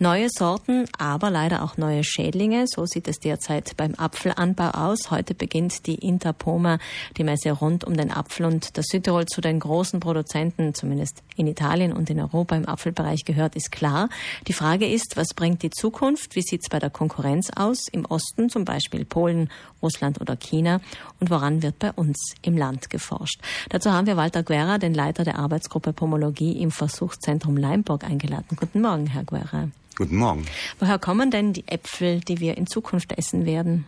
Neue Sorten, aber leider auch neue Schädlinge. So sieht es derzeit beim Apfelanbau aus. Heute beginnt die Interpoma, die Messe rund um den Apfel und das Südtirol zu den großen Produzenten, zumindest in Italien und in Europa im Apfelbereich gehört, ist klar. Die Frage ist, was bringt die Zukunft? Wie sieht es bei der Konkurrenz aus? Im Osten, zum Beispiel Polen, Russland oder China? Und woran wird bei uns im Land geforscht? Dazu haben wir Walter Guerra, den Leiter der Arbeitsgruppe Pomologie im Versuchszentrum Leimburg eingeladen. Guten Morgen, Herr Guerra. Guten Morgen. Woher kommen denn die Äpfel, die wir in Zukunft essen werden?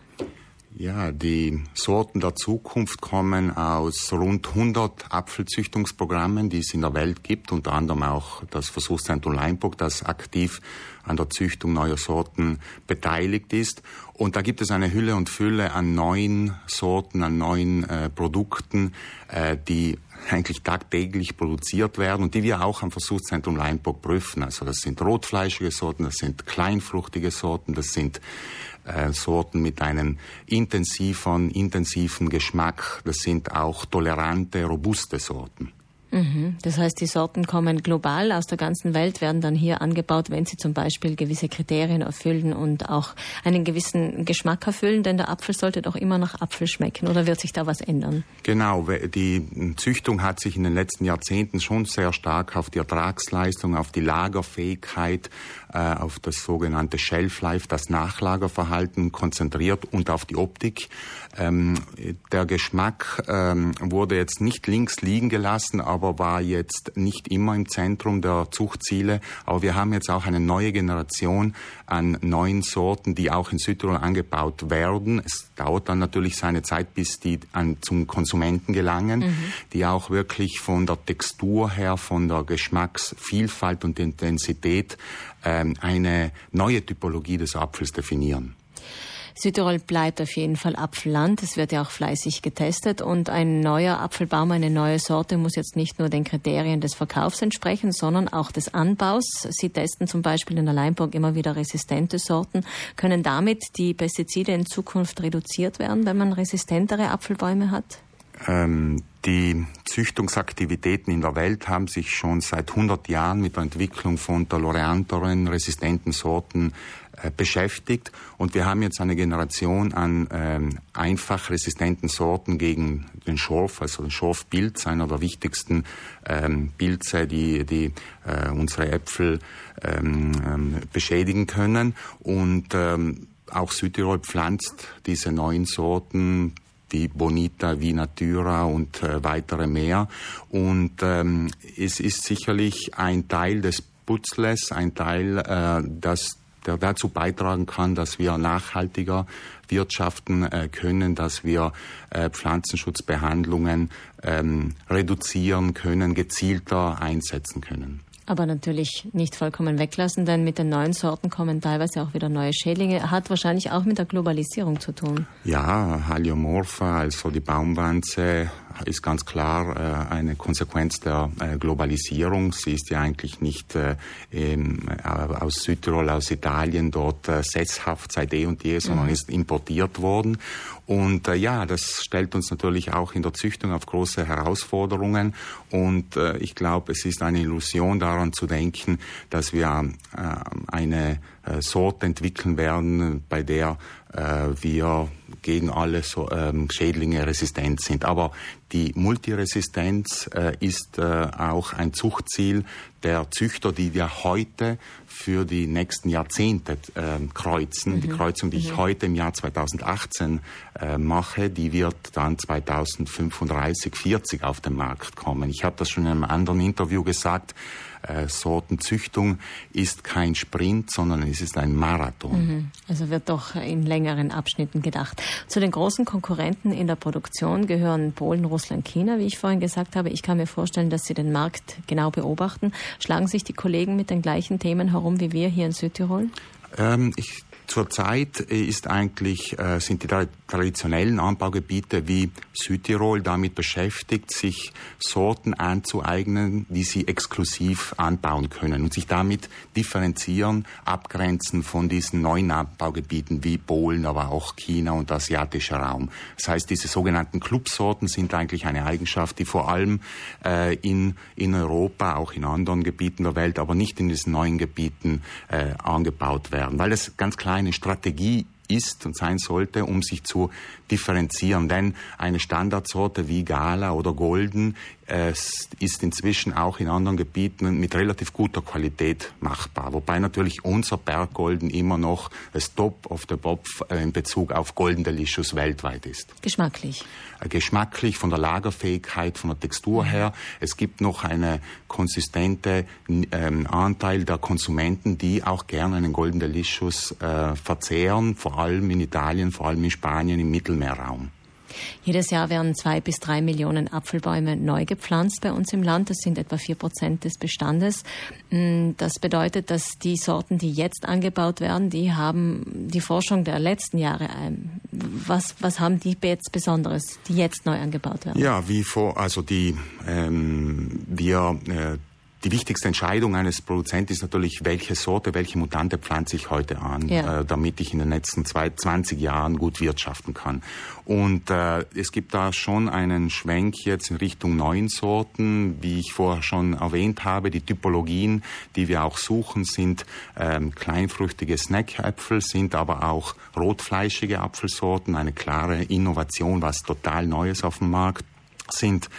Ja, die Sorten der Zukunft kommen aus rund 100 Apfelzüchtungsprogrammen, die es in der Welt gibt, unter anderem auch das Versuchszentrum Leinburg, das aktiv an der Züchtung neuer Sorten beteiligt ist. Und da gibt es eine Hülle und Fülle an neuen Sorten, an neuen äh, Produkten, äh, die eigentlich tagtäglich produziert werden und die wir auch am Versuchszentrum Leinburg prüfen. Also das sind rotfleischige Sorten, das sind kleinfruchtige Sorten, das sind äh, Sorten mit einem intensiveren, intensiven Geschmack, das sind auch tolerante, robuste Sorten. Mhm. Das heißt, die Sorten kommen global aus der ganzen Welt, werden dann hier angebaut, wenn sie zum Beispiel gewisse Kriterien erfüllen und auch einen gewissen Geschmack erfüllen, denn der Apfel sollte doch immer nach Apfel schmecken oder wird sich da was ändern? Genau, die Züchtung hat sich in den letzten Jahrzehnten schon sehr stark auf die Ertragsleistung, auf die Lagerfähigkeit, äh, auf das sogenannte Shelf Life, das Nachlagerverhalten konzentriert und auf die Optik. Ähm, der Geschmack ähm, wurde jetzt nicht links liegen gelassen, aber aber war jetzt nicht immer im Zentrum der Zuchtziele. Aber wir haben jetzt auch eine neue Generation an neuen Sorten, die auch in Südtirol angebaut werden. Es dauert dann natürlich seine Zeit, bis die an, zum Konsumenten gelangen, mhm. die auch wirklich von der Textur her, von der Geschmacksvielfalt und Intensität ähm, eine neue Typologie des Apfels definieren. Südtirol bleibt auf jeden Fall Apfelland. Es wird ja auch fleißig getestet und ein neuer Apfelbaum, eine neue Sorte muss jetzt nicht nur den Kriterien des Verkaufs entsprechen, sondern auch des Anbaus. Sie testen zum Beispiel in der Leimburg immer wieder resistente Sorten. Können damit die Pestizide in Zukunft reduziert werden, wenn man resistentere Apfelbäume hat? Ähm, die Züchtungsaktivitäten in der Welt haben sich schon seit 100 Jahren mit der Entwicklung von toleranteren, resistenten Sorten beschäftigt. Und wir haben jetzt eine Generation an ähm, einfach resistenten Sorten gegen den Schorf, also den Schorfpilz, einer der wichtigsten ähm, Pilze, die, die äh, unsere Äpfel ähm, ähm beschädigen können. Und ähm, auch Südtirol pflanzt diese neuen Sorten wie Bonita, wie Natura und äh, weitere mehr. Und ähm, es ist sicherlich ein Teil des Putzles, ein Teil, äh, das der dazu beitragen kann, dass wir nachhaltiger wirtschaften äh, können, dass wir äh, Pflanzenschutzbehandlungen ähm, reduzieren können, gezielter einsetzen können aber natürlich nicht vollkommen weglassen, denn mit den neuen Sorten kommen teilweise auch wieder neue Schädlinge. Hat wahrscheinlich auch mit der Globalisierung zu tun. Ja, Haliomorpha, also die Baumwanze, ist ganz klar äh, eine Konsequenz der äh, Globalisierung. Sie ist ja eigentlich nicht äh, aus Südtirol, aus Italien dort sesshaft seit eh und je, sondern mhm. ist importiert worden. Und ja, das stellt uns natürlich auch in der Züchtung auf große Herausforderungen. Und ich glaube, es ist eine Illusion daran zu denken, dass wir äh, eine Sorte entwickeln werden, bei der äh, wir gegen alle ähm, Schädlinge resistent sind. Aber die Multiresistenz äh, ist äh, auch ein Zuchtziel der Züchter, die wir heute für die nächsten Jahrzehnte äh, kreuzen. Mhm. Die Kreuzung, die mhm. ich heute im Jahr 2018 äh, mache, die wird dann 2035, 40 auf den Markt kommen. Ich habe das schon in einem anderen Interview gesagt äh, Sortenzüchtung ist kein Sprint, sondern es ist ein Marathon. Mhm. Also wird doch in längeren Abschnitten gedacht. Zu den großen Konkurrenten in der Produktion gehören Polen, Russland, China, wie ich vorhin gesagt habe. Ich kann mir vorstellen, dass Sie den Markt genau beobachten. Schlagen sich die Kollegen mit den gleichen Themen herum wie wir hier in Südtirol? Ähm, ich Zurzeit ist eigentlich, äh, sind die traditionellen Anbaugebiete wie Südtirol damit beschäftigt, sich Sorten anzueignen, die sie exklusiv anbauen können und sich damit differenzieren, abgrenzen von diesen neuen Anbaugebieten wie Polen, aber auch China und asiatischer Raum. Das heißt, diese sogenannten Clubsorten sind eigentlich eine Eigenschaft, die vor allem äh, in, in Europa, auch in anderen Gebieten der Welt, aber nicht in diesen neuen Gebieten äh, angebaut werden, weil es ganz klar eine Strategie ist und sein sollte, um sich zu differenzieren. Denn eine Standardsorte wie Gala oder Golden äh, ist inzwischen auch in anderen Gebieten mit relativ guter Qualität machbar. Wobei natürlich unser Berggolden immer noch das Top of the Pop äh, in Bezug auf Golden Delicious weltweit ist. Geschmacklich. Äh, geschmacklich, von der Lagerfähigkeit, von der Textur her. Es gibt noch eine konsistente ähm, Anteil der Konsumenten, die auch gerne einen Golden Delicious äh, verzehren, vor allem in Italien, vor allem in Spanien, im Mittelmeerraum. Jedes Jahr werden zwei bis drei Millionen Apfelbäume neu gepflanzt bei uns im Land. Das sind etwa vier Prozent des Bestandes. Mm, das bedeutet, dass die Sorten, die jetzt angebaut werden, die haben die Forschung der letzten Jahre. Ähm, was, was haben die jetzt Besonderes, die jetzt neu angebaut werden? Ja, wie vor, also die, ähm, wir, äh, die wichtigste Entscheidung eines Produzenten ist natürlich, welche Sorte, welche Mutante pflanze ich heute an, ja. äh, damit ich in den letzten zwei, 20 Jahren gut wirtschaften kann. Und äh, es gibt da schon einen Schwenk jetzt in Richtung neuen Sorten. Wie ich vorher schon erwähnt habe, die Typologien, die wir auch suchen, sind ähm, kleinfrüchtige Snackäpfel, sind aber auch rotfleischige Apfelsorten, eine klare Innovation, was total Neues auf dem Markt sind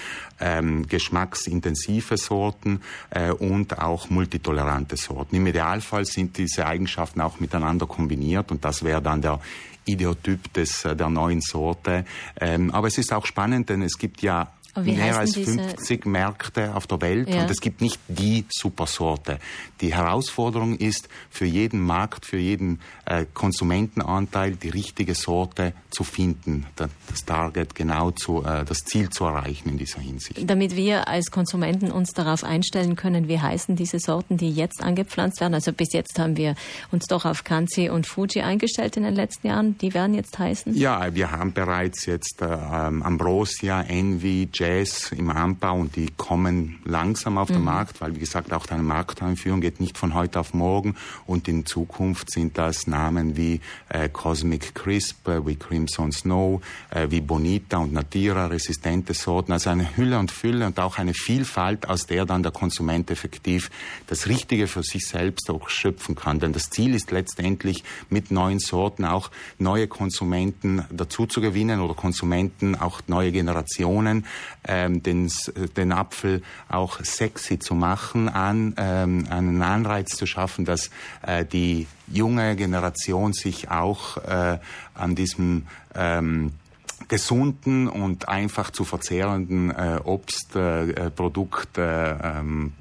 ähm, geschmacksintensive Sorten äh, und auch multitolerante Sorten. Im Idealfall sind diese Eigenschaften auch miteinander kombiniert und das wäre dann der Ideotyp des, äh, der neuen Sorte. Ähm, aber es ist auch spannend, denn es gibt ja mehr als 50 Märkte auf der Welt ja. und es gibt nicht die Supersorte. Die Herausforderung ist, für jeden Markt, für jeden äh, Konsumentenanteil die richtige Sorte zu finden, das Target genau zu, äh, das Ziel zu erreichen in dieser Hinsicht. Damit wir als Konsumenten uns darauf einstellen können, wie heißen diese Sorten, die jetzt angepflanzt werden. Also bis jetzt haben wir uns doch auf Kanzi und Fuji eingestellt in den letzten Jahren. Die werden jetzt heißen? Ja, wir haben bereits jetzt äh, ähm, Ambrosia, Envy, Jazz im Anbau und die kommen langsam auf mhm. den Markt, weil wie gesagt auch deine Markteinführung geht nicht von heute auf morgen und in Zukunft sind das Namen wie äh, Cosmic Crisp, äh, wie Crimson Snow, äh, wie Bonita und Natira, resistente Sorten, also eine Hülle und Fülle und auch eine Vielfalt, aus der dann der Konsument effektiv das Richtige für sich selbst auch schöpfen kann. Denn das Ziel ist letztendlich mit neuen Sorten auch neue Konsumenten dazu zu gewinnen oder Konsumenten, auch neue Generationen, ähm, den, den Apfel auch sexy zu machen, an, ähm, einen Anreiz zu schaffen, dass äh, die junge Generation sich auch äh, an diesem ähm, gesunden und einfach zu verzehrenden äh, Obstprodukt äh, äh, ähm,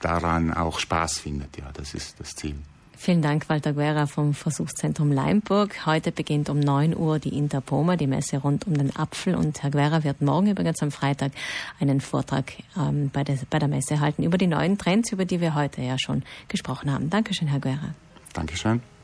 daran auch Spaß findet. Ja, das ist das Ziel. Vielen Dank, Walter Guerra vom Versuchszentrum Leimburg. Heute beginnt um 9 Uhr die Interpoma, die Messe rund um den Apfel. Und Herr Guerra wird morgen übrigens am Freitag einen Vortrag ähm, bei, der, bei der Messe halten über die neuen Trends, über die wir heute ja schon gesprochen haben. Dankeschön, Herr Guerra. Dankeschön.